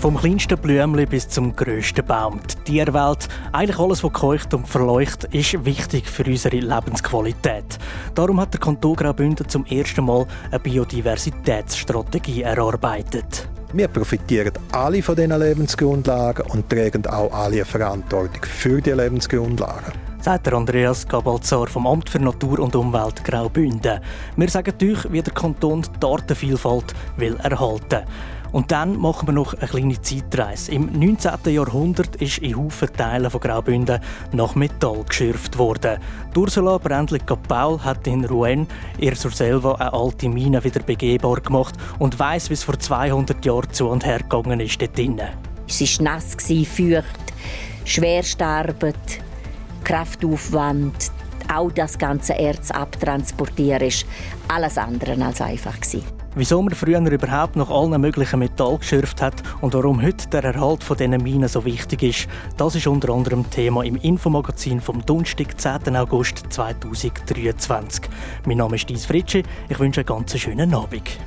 Vom kleinsten Blümchen bis zum grössten Baum. Die Tierwelt, eigentlich alles, was keucht und verleuchtet, ist wichtig für unsere Lebensqualität. Darum hat der Kanton Graubünden zum ersten Mal eine Biodiversitätsstrategie erarbeitet. Wir profitieren alle von diesen Lebensgrundlagen und tragen auch alle Verantwortung für die Lebensgrundlagen sagt der Andreas Gabalzar vom Amt für Natur und Umwelt Graubünden. Wir sagen euch, wie der Kanton die Artenvielfalt will erhalten und dann machen wir noch eine kleine Zeitreise. Im 19. Jahrhundert ist in Haufen Teilen von Graubünden nach Metall geschürft worden. Ursula Brändli-Paul hat in Rouen ihr zur selber eine alte Mine wieder begehbar gemacht und weiß, wie es vor 200 Jahren zu und her gegangen ist dort drinnen. Es war nass, feucht, Schwerstarbeit, Kraftaufwand, auch das ganze Erz abtransportieren, ist alles andere als einfach gewesen. Wieso man früher überhaupt noch allen möglichen Metall geschürft hat und warum heute der Erhalt von diesen Minen so wichtig ist, das ist unter anderem Thema im Infomagazin vom Donnerstag, 10. August 2023. Mein Name ist Dies Fritschi, ich wünsche einen ganz schönen Abend.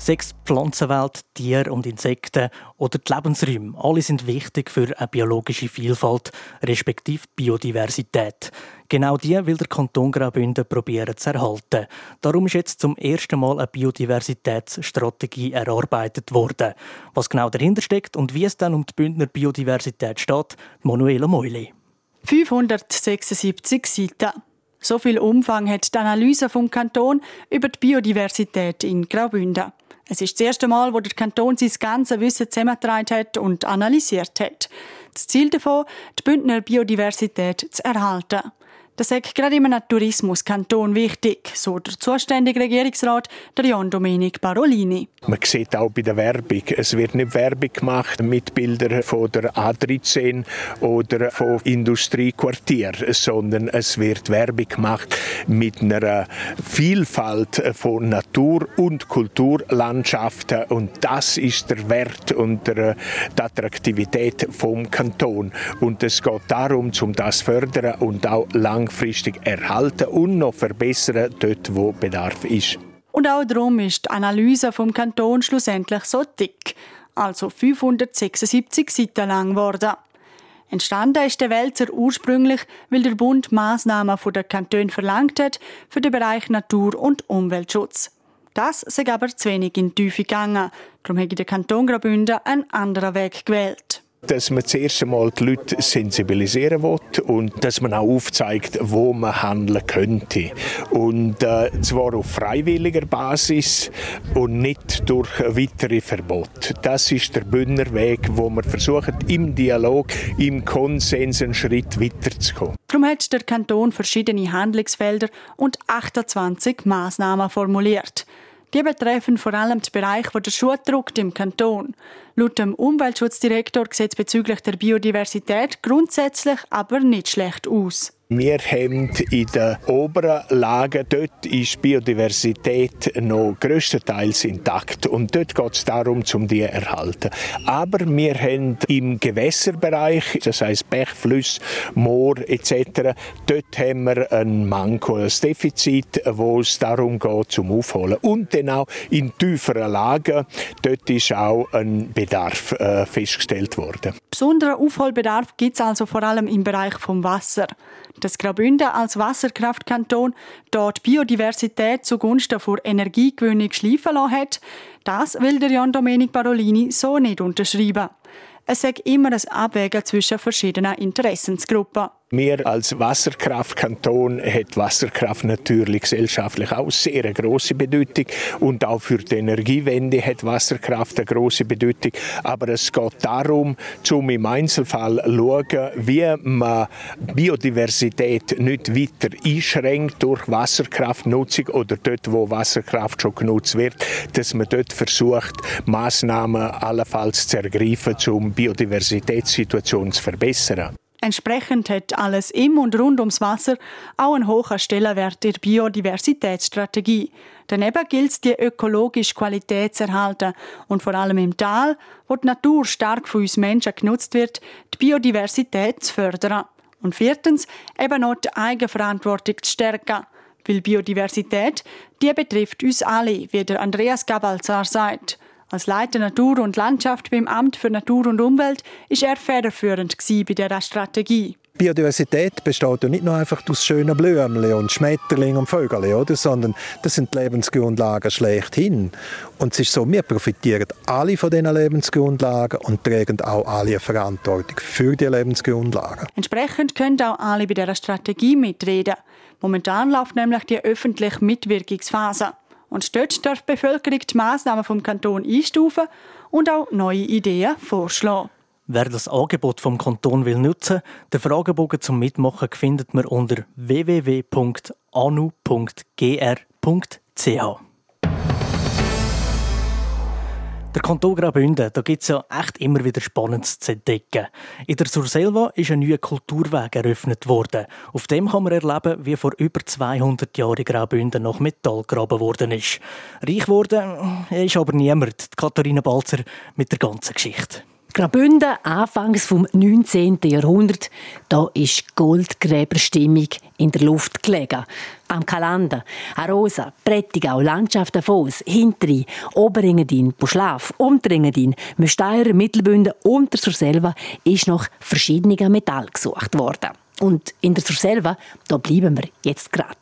Sechs Pflanzenwelt, Tiere und Insekten oder die Lebensräume, alle sind wichtig für eine biologische Vielfalt, respektive Biodiversität. Genau die will der Kanton Graubünden probieren zu erhalten. Darum ist jetzt zum ersten Mal eine Biodiversitätsstrategie erarbeitet worden. Was genau dahinter steckt und wie es dann um die Bündner Biodiversität steht, Manuela Meuli. 576 Seiten. So viel Umfang hat die Analyse vom Kanton über die Biodiversität in Graubünden. Es ist das erste Mal, wo der Kanton sein ganzes Wissen zusammengetragen hat und analysiert hat. Das Ziel davon, die Bündner Biodiversität zu erhalten. Das ist gerade im Tourismuskanton wichtig, so der zuständige Regierungsrat der Jan Domenic Barolini. Man sieht auch bei der Werbung, es wird nicht Werbung gemacht mit Bildern von der A13 oder von Industriequartier, sondern es wird Werbung gemacht mit einer Vielfalt von Natur- und Kulturlandschaften und das ist der Wert und die Attraktivität vom Kanton und es geht darum, um das zu fördern und auch lang langfristig erhalten und noch verbessern, dort wo Bedarf ist. Und auch darum ist die Analyse vom Kanton schlussendlich so dick, also 576 Seiten lang geworden. Entstanden ist der Wälzer ursprünglich, weil der Bund Maßnahmen von der Kanton verlangt hat für den Bereich Natur- und Umweltschutz. Das sei aber zu wenig in die Tiefe gegangen. Darum hat der Kanton Graubünden einen anderen Weg gewählt dass man zuerst einmal die Leute sensibilisieren will und dass man auch aufzeigt, wo man handeln könnte. Und äh, zwar auf freiwilliger Basis und nicht durch weitere Verbot. Das ist der Bündner Weg, wo wir versuchen, im Dialog, im Konsens einen Schritt weiterzukommen. Darum hat der Kanton verschiedene Handlungsfelder und 28 Maßnahmen formuliert. Die betreffen vor allem den Bereich, wo der Schuh drückt im Kanton. Laut dem Umweltschutzdirektor sieht es bezüglich der Biodiversität grundsätzlich aber nicht schlecht aus. Wir haben in den oberen Lagen, dort ist die Biodiversität noch größtenteils intakt und dort geht es darum, um die zu erhalten. Aber wir haben im Gewässerbereich, das heißt Bech, Flüsse, Moor etc., dort haben wir ein Manko, ein Defizit, wo es darum geht, zum Aufholen. Und dann auch in tieferen Lagen, dort ist auch ein Bedarf äh, festgestellt worden. Besonderer Aufholbedarf gibt es also vor allem im Bereich vom Wasser dass Graubünden als Wasserkraftkanton dort Biodiversität zugunsten der Energiegewinnung schleifen lassen hat, das will der Jan Domenic Barolini so nicht unterschreiben. Es sei immer ein Abwägen zwischen verschiedenen Interessensgruppen. Wir als Wasserkraftkanton hat Wasserkraft natürlich gesellschaftlich auch sehr eine große Bedeutung und auch für die Energiewende hat Wasserkraft eine große Bedeutung. Aber es geht darum, zum im Einzelfall schauen, wie man Biodiversität nicht weiter einschränkt durch Wasserkraftnutzung oder dort, wo Wasserkraft schon genutzt wird, dass man dort versucht, Maßnahmen allenfalls zu ergreifen, um die Biodiversitätssituation zu verbessern. Entsprechend hat alles im und rund ums Wasser auch einen hohen Stellenwert der Biodiversitätsstrategie. Daneben gilt es, die ökologische Qualität zu erhalten und vor allem im Tal, wo die Natur stark von uns Menschen genutzt wird, die Biodiversität zu fördern. Und viertens, eben noch die Eigenverantwortung zu stärken. Weil Biodiversität, die betrifft uns alle, wie der Andreas Gabalzar sagt. Als Leiter Natur und Landschaft beim Amt für Natur und Umwelt ist er federführend bei dieser Strategie. Biodiversität besteht ja nicht nur einfach aus schönen Blümchen und Schmetterlingen und Vögeln, oder? sondern das sind die Lebensgrundlagen schlechthin. Und es ist so, wir profitieren alle von diesen Lebensgrundlagen und tragen auch alle eine Verantwortung für die Lebensgrundlagen. Entsprechend können auch alle bei dieser Strategie mitreden. Momentan läuft nämlich die öffentliche Mitwirkungsphase. Und dort darf die Bevölkerung die Massnahmen vom Kanton einstufen und auch neue Ideen vorschlagen. Wer das Angebot vom Kanton will nutzen, den Fragebogen zum Mitmachen findet man unter www.anu.gr.ch. Der Kanton Graubünden, da gibt es ja echt immer wieder Spannendes zu entdecken. In der Surselva ist ein neuer Kulturweg eröffnet worden. Auf dem kann man erleben, wie vor über 200 Jahren Graubünden nach Metall gegraben worden ist. Reich geworden ist aber niemand, Katharina Balzer mit der ganzen Geschichte. Graubünden, anfangs vom 19. Jahrhundert, da ist Goldgräberstimmung in der Luft gelegen. Am Kalander, Arosa, Prättigau, Landschaft Davos, Hintri, Oberengadin, Buschlaf, Unterengadin, Müsteier, Mittelbünden und der Surselva ist noch verschiedener Metall gesucht worden. Und in der Surselva, da bleiben wir jetzt gerade.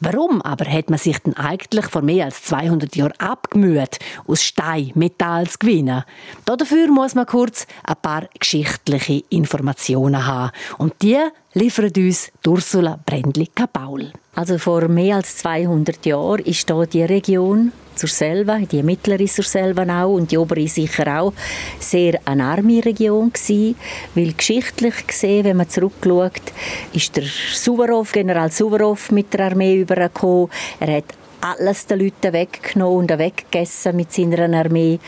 Warum aber hat man sich denn eigentlich vor mehr als 200 Jahren abgemüht, aus Stein Metall zu gewinnen? Dafür muss man kurz ein paar geschichtliche Informationen haben. Und die liefert uns Ursula Brändli-Kapaul. Also vor mehr als 200 Jahren ist da die Region zur Selva, die mittlere zur Selva auch und die obere sicher auch, sehr eine arme Region gewesen, weil geschichtlich gesehen, wenn man zurückschaut, ist der Suvorov, General Suvorov mit der Armee übergekommen. Er hat alles den Leuten weggenommen und weggegessen mit seiner Armee.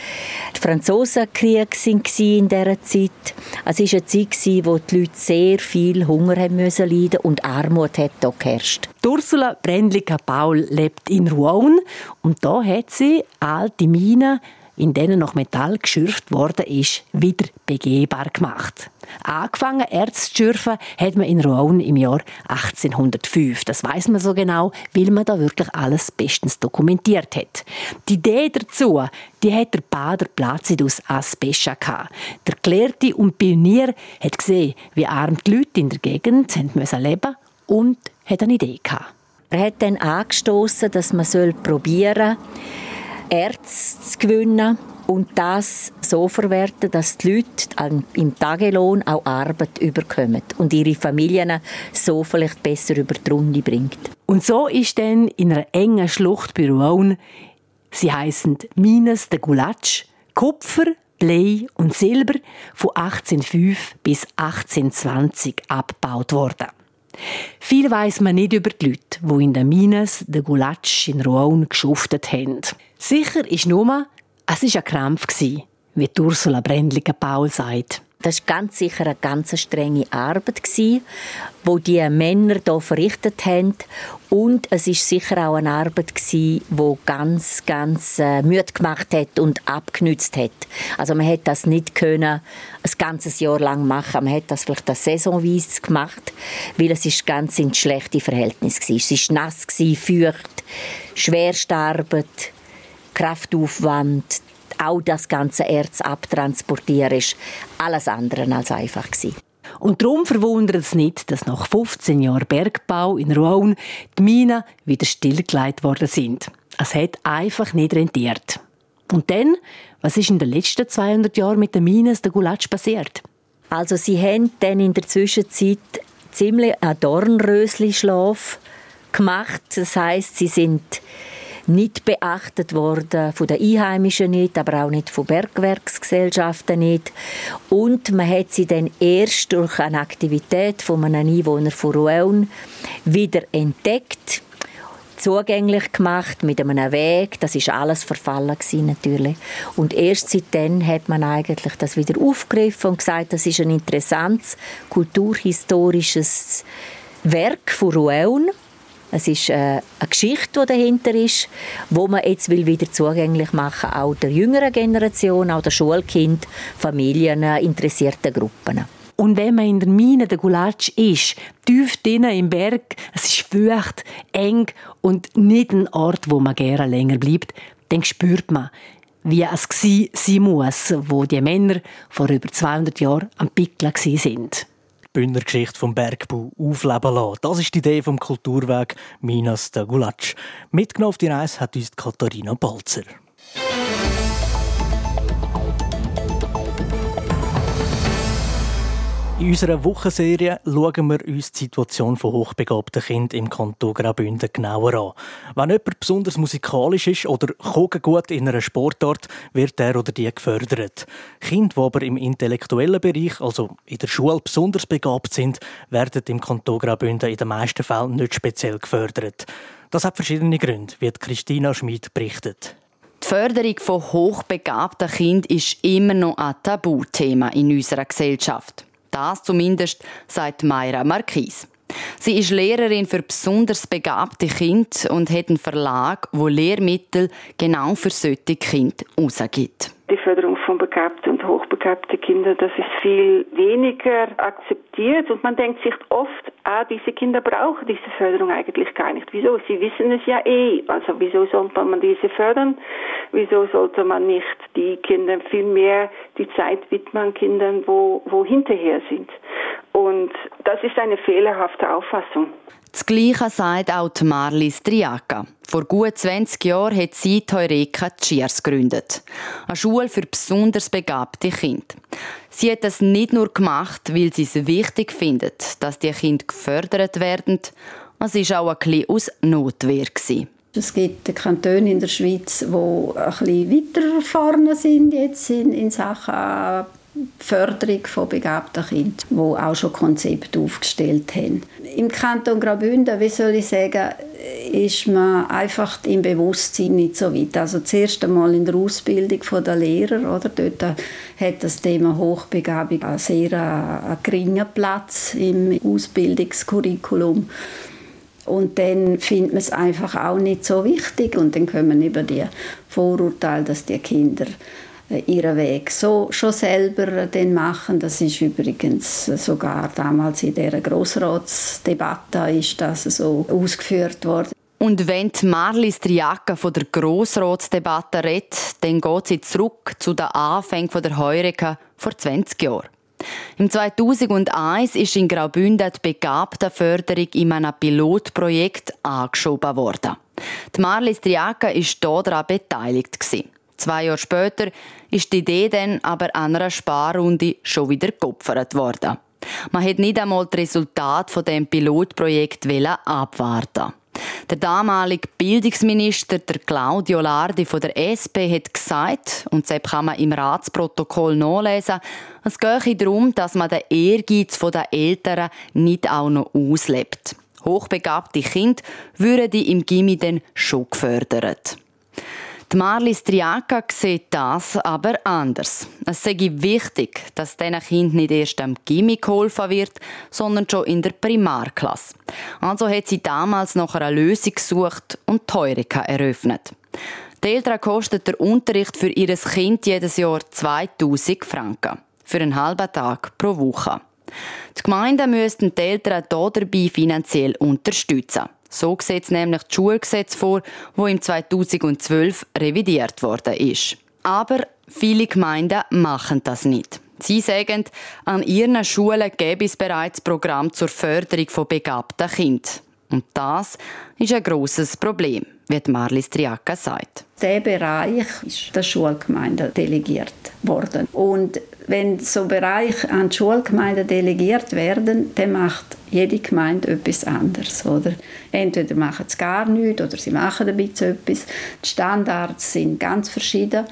Die Franzosenkriege waren in dieser Zeit. Es war eine Zeit, in der die Leute sehr viel Hunger haben müssen leiden und Armut hat hier geherrscht. Ursula Brändlicker-Paul lebt in Rouen und da hat sie alte Minen in denen noch Metall geschürft worden ist, wieder begehbar gemacht. Angefangen Erz zu schürfen hat man in Rouen im Jahr 1805. Das weiß man so genau, weil man da wirklich alles bestens dokumentiert hat. Die Idee dazu, die hat der Bader Placidus Aspescha gehabt. Der Gelehrte und Pionier hat gesehen, wie arm die Leute in der Gegend leben müssen und hat eine Idee gehabt. Er hat dann angestoßen, dass man probieren soll, Erz zu gewinnen und das so verwerten, dass die Leute im Tagelohn auch Arbeit überkommen und ihre Familien so vielleicht besser über die Runde bringt. Und so ist dann in einer engen Schlucht bei Rouen, sie heißen Mines de Gulatsch, Kupfer, Blei und Silber von 1805 bis 1820 abgebaut worden. Viel weiß man nicht über die Leute, die in den Mines de Gulatsch in Rouen geschuftet haben. Sicher ist nur, es war ein Krampf, wie Ursula Brändliger-Paul sagt. Das war ganz sicher eine ganz strenge Arbeit, die die Männer hier verrichtet haben. Und es war sicher auch eine Arbeit, die ganz, ganz äh, müde gemacht hat und abgenützt hat. Also man hätte das nicht können ein ganzes Jahr lang machen. Man hätte das vielleicht saisonweise gemacht, weil es ist ganz in schlechte Verhältnisse war. Es war nass, feucht, schwerste Arbeit, Kraftaufwand, auch das ganze Erz abtransportieren, ist alles andere als einfach gewesen. Und darum verwundert es nicht, dass nach 15 Jahren Bergbau in Rouen die Minen wieder stillgelegt worden sind. Es hat einfach nicht rentiert. Und dann, was ist in den letzten 200 Jahren mit den Minen der Gulatsch passiert? Also sie haben dann in der Zwischenzeit ziemlich einen Dornrösli-Schlaf gemacht. Das heißt, sie sind nicht beachtet worden, von den Einheimischen nicht, aber auch nicht von Bergwerksgesellschaften nicht. Und man hat sie dann erst durch eine Aktivität von einem Einwohner von Rouen wieder entdeckt zugänglich gemacht mit einem Weg. Das ist alles verfallen gewesen, natürlich. Und erst seitdem hat man eigentlich das wieder aufgegriffen und gesagt, das ist ein interessantes kulturhistorisches Werk von Rueun. Es ist äh, eine Geschichte, die dahinter ist, wo man jetzt will wieder zugänglich machen auch der jüngeren Generation, auch der Schulkind, Familien, interessierten Gruppen. Und wenn man in der Mine der Gulatsch ist, tief drinnen im Berg, es ist feucht, eng und nicht ein Ort, wo man gerne länger bleibt, dann spürt man, wie es sein muss, wo die Männer vor über 200 Jahren am Pickla sind. Bündner Geschichte vom Bergbau aufleben lassen. Das ist die Idee vom Kulturweg Minas de Gulatsch. Mitgenommen auf die Reise hat uns Katharina Balzer. In unserer Wochenserie schauen wir uns die Situation von hochbegabten Kindern im Kanton Graubünden genauer an. Wenn jemand besonders musikalisch ist oder gut in einer Sportart, wird der oder die gefördert. Kinder, die aber im intellektuellen Bereich, also in der Schule, besonders begabt sind, werden im Kanton Graubünden in den meisten Fällen nicht speziell gefördert. Das hat verschiedene Gründe, wie Christina Schmid berichtet. Die Förderung von hochbegabten Kindern ist immer noch ein Tabuthema in unserer Gesellschaft. Das zumindest sagt Mayra Marquis. Sie ist Lehrerin für besonders begabte Kinder und hat einen Verlag, wo Lehrmittel genau für solche Kinder rausgibt. Die Förderung von begabten und hochbegabten Kindern, das ist viel weniger akzeptiert und man denkt sich oft, ah, diese Kinder brauchen diese Förderung eigentlich gar nicht. Wieso? Sie wissen es ja eh. Also wieso sollte man diese fördern? Wieso sollte man nicht die Kinder viel mehr die Zeit widmen Kindern, wo, wo hinterher sind? Und das ist eine fehlerhafte Auffassung. Das Gleiche sagt auch Marli Striaka. Vor gut 20 Jahren hat sie die Heureka Cheers gegründet. Eine Schule für besonders begabte Kinder. Sie hat das nicht nur gemacht, weil sie es wichtig findet, dass die Kinder gefördert werden. Es war auch ein bisschen aus Notwehr. Es gibt Kantone in der Schweiz, die ein bisschen weiter vorne sind jetzt in, in Sachen Förderung von begabten Kindern, die auch schon Konzepte aufgestellt haben. Im Kanton Graubünden, wie soll ich sagen, ist man einfach im Bewusstsein nicht so weit. Also zuerst einmal in der Ausbildung der Lehrer, oder? Dort hat das Thema Hochbegabung einen sehr einen geringen Platz im Ausbildungskurriculum. Und dann findet man es einfach auch nicht so wichtig. Und dann kommen über die Vorurteile, dass die Kinder äh, ihren Weg so schon selber den machen. Das ist übrigens sogar damals in der Grossratsdebatte ist das so ausgeführt worden. Und wenn die Marli Striaka von der Grossratsdebatte redet, dann geht sie zurück zu den Anfängen der Heureka vor 20 Jahren. Im 2001 ist in Graubünden die Begabtenförderung in einem Pilotprojekt angeschoben worden. Die Marli Striaka war daran beteiligt. Zwei Jahre später ist die Idee dann aber an einer Sparrunde schon wieder geopfert worden. Man hat nicht einmal das Resultat von dem Pilotprojekt abwarten. Der damalige Bildungsminister, der Claudio Lardi von der SP, hat gesagt, und das kann man im Ratsprotokoll nachlesen, es gehe darum, dass man den Ehrgeiz der Eltern nicht auch noch auslebt. Hochbegabte Kinder würden im Gimmi dann schon gefördert. Die Marli Striaka sieht das aber anders. Es sei wichtig, dass diesen Kind nicht erst am Gimmick geholfen wird, sondern schon in der Primarklasse. Also hat sie damals nach einer Lösung gesucht und Teureka eröffnet. Die kostet der Unterricht für ihr Kind jedes Jahr 2000 Franken. Für einen halben Tag pro Woche. Die Gemeinden müssten die Eltern dabei finanziell unterstützen. So sieht es nämlich das Schulgesetz vor, wo im 2012 revidiert worden ist. Aber viele Gemeinden machen das nicht. Sie sagen, an ihren Schulen gäbe es bereits Programm zur Förderung von begabten Kindern. Und das ist ein grosses Problem, wie Marli Striaka sagt. Der Bereich ist der Schulgemeinde delegiert worden. Und wenn so Bereiche an die Schulgemeinde delegiert werden, dann macht jede Gemeinde etwas anderes. Oder? Entweder machen sie gar nichts oder sie machen ein bisschen etwas. Die Standards sind ganz verschieden.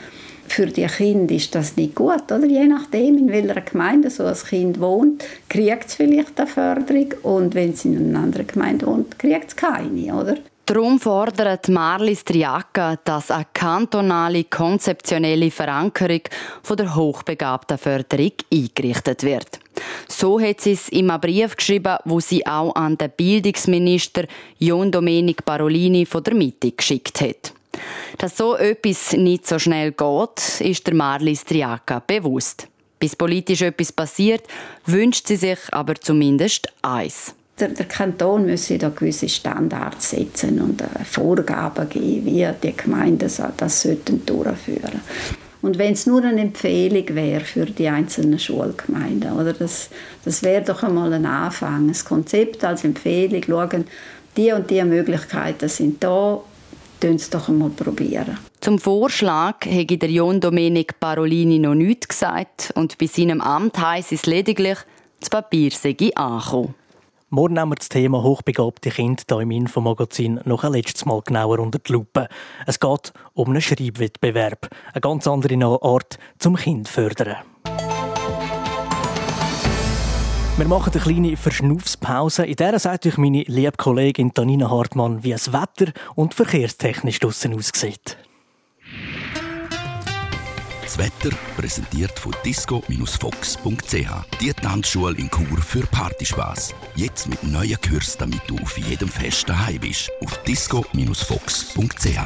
Für die Kinder ist das nicht gut. Oder? Je nachdem, in welcher Gemeinde so ein Kind wohnt, kriegt es vielleicht eine Förderung. Und wenn es in einer anderen Gemeinde wohnt, kriegt es keine. Oder? Darum fordert Marlis Triaca, dass eine kantonale konzeptionelle Verankerung von der hochbegabten Förderung eingerichtet wird. So hat sie es in einem Brief geschrieben, wo sie auch an den Bildungsminister John Domenic Parolini von der Mitte geschickt hat. Dass so etwas nicht so schnell geht, ist der Marlis Triaca bewusst. Bis politisch etwas passiert, wünscht sie sich aber zumindest eins. Der, der Kanton müsse da gewisse Standards setzen und äh, Vorgaben geben, wie die Gemeinden das sollten durchführen. Und wenn es nur eine Empfehlung wäre für die einzelnen Schulgemeinden, oder? Das, das wäre doch einmal ein Anfang, ein Konzept als Empfehlung, schauen, die und die Möglichkeiten sind da, tun es doch einmal probieren. Zum Vorschlag habe der John Domenic Parolini noch nichts gesagt und bei seinem Amt heisst es lediglich, das Papier sei angekommen. Morgen nehmen wir das Thema hochbegabte Kinder hier im Infomagazin noch ein letztes Mal genauer unter die Lupe. Es geht um einen Schreibwettbewerb. Eine ganz andere Art zum Kind fördern. Wir machen eine kleine Verschnaufspause. In der sagt euch meine liebe Kollegin Tanina Hartmann, wie es Wetter und verkehrstechnisch draussen aussieht. Das Wetter präsentiert von disco-fox.ch. Die Tanzschule in Chur für Partyspaß. Jetzt mit neuen Kürzen, damit du auf jedem Fest daheim bist. Auf disco-fox.ch.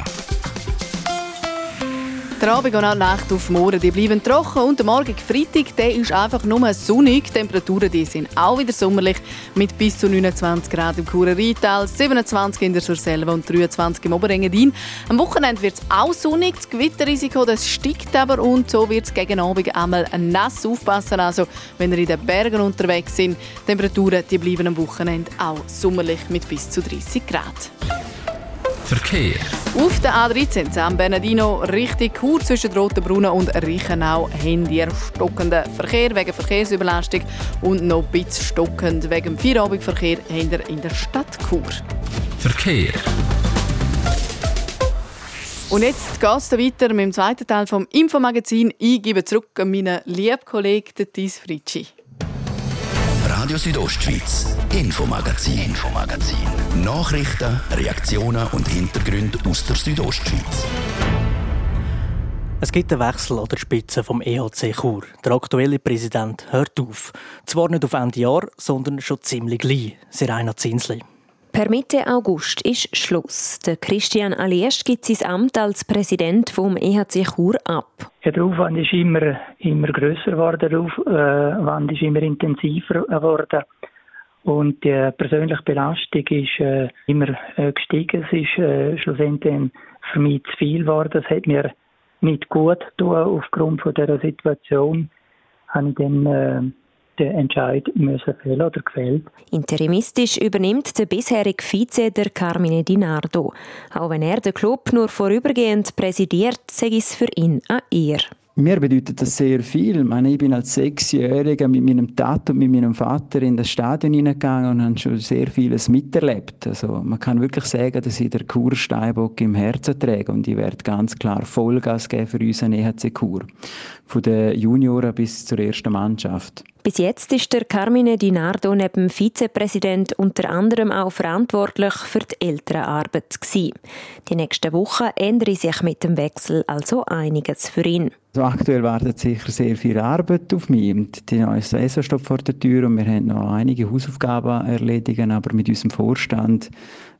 Der Abend und auch die Nacht auf die bleiben trocken und der Morgen Freitag, der ist einfach nur sonnig. Die Temperaturen die sind auch wieder sommerlich mit bis zu 29 Grad im Churer Rheintal, 27 in der Surselva und 23 im Oberengadin. Am Wochenende wird es auch sonnig, das Gewitterrisiko das steigt aber und so wird es gegen Abend einmal nass aufpassen. Also wenn ihr in den Bergen unterwegs sind, die Temperaturen die bleiben am Wochenende auch sommerlich mit bis zu 30 Grad. Verkehr. Auf der A13 San Bernardino Richtung Chur zwischen Rotenbrunnen und Reichenau haben ihr stockenden Verkehr wegen Verkehrsüberlastung und noch ein bisschen stockend wegen Feierabendverkehr in der Stadt Chur. Verkehr. Und jetzt geht es weiter mit dem zweiten Teil vom Infomagazin. Ich gebe zurück an meinen lieben Kollegen Thies Fritschi. Radio Südostschweiz, Infomagazin, Infomagazin. Nachrichten, Reaktionen und Hintergründe aus der Südostschweiz. Es gibt einen Wechsel an der Spitze vom EHC Chur. Der aktuelle Präsident hört auf. Zwar nicht auf Ende Jahr, sondern schon ziemlich gleich. Serena Zinsli. Per Mitte August ist Schluss. Der Christian Aliest gibt sein Amt als Präsident vom EHC Chur ab. Ja, der Aufwand ist immer, immer grösser geworden, der Aufwand ist immer intensiver geworden. Und die persönliche Belastung ist äh, immer äh, gestiegen. Es ist äh, schlussendlich für mich zu viel geworden. Es hat mir nicht gut getan. Aufgrund von dieser Situation habe ich dann äh, den Entscheid müssen fällen oder gefällt. Interimistisch übernimmt der bisherige Vize der Carmine Di Nardo. Auch wenn er den Club nur vorübergehend präsidiert, sei es für ihn eine Ehre. Mir bedeutet das sehr viel. Ich, meine, ich bin als Sechsjähriger mit meinem Tat und mit meinem Vater in das Stadion hineingegangen und habe schon sehr vieles miterlebt. Also man kann wirklich sagen, dass ich der Kur Steinbock im Herzen träge und ich werde ganz klar Vollgas geben für unseren EHC Kur. Von den Junioren bis zur ersten Mannschaft. Bis jetzt ist der Carmine Di Nardo neben Vizepräsident unter anderem auch verantwortlich für die Elternarbeit. Die nächsten Wochen ändere sich mit dem Wechsel also einiges für ihn. Also aktuell wartet sicher sehr viel Arbeit auf mich. Und die neue Saison steht vor der Tür und wir haben noch einige Hausaufgaben erledigen, aber mit unserem Vorstand,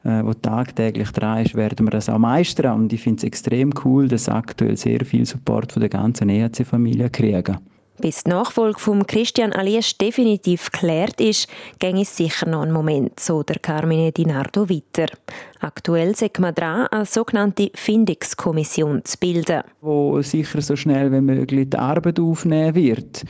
äh, wo tagtäglich dran ist, werden wir das auch meistern. Und ich finde es extrem cool, dass aktuell sehr viel Support von der ganzen EHC-Familie kriegen. Bis die Nachfolge von Christian Alias definitiv geklärt ist, ging es sicher noch einen Moment, so der Carmine Di Nardo weiter. Aktuell sind wir dran, eine sogenannte Findungskommission zu bilden. Wo sicher so schnell wie möglich die Arbeit aufnehmen wird.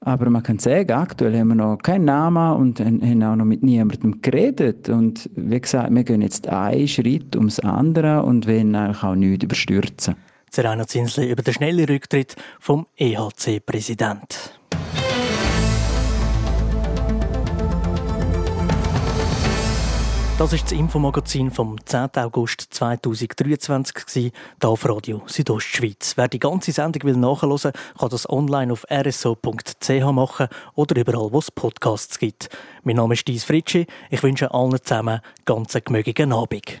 Aber man kann sagen, aktuell haben wir noch keinen Namen und haben auch noch mit niemandem geredet. Und wie gesagt, wir gehen jetzt einen Schritt ums andere und wollen auch nichts überstürzen. Serena Zinsli über den schnellen Rücktritt vom EHC-Präsident. Das ist das Infomagazin vom 10. August 2023 hier auf Radio Südostschweiz. Wer die ganze Sendung will nachhören, kann das online auf rso.ch machen oder überall, wo es Podcasts gibt. Mein Name ist Dies Fritschi. Ich wünsche allen zusammen ganz einen gemögigen Abend.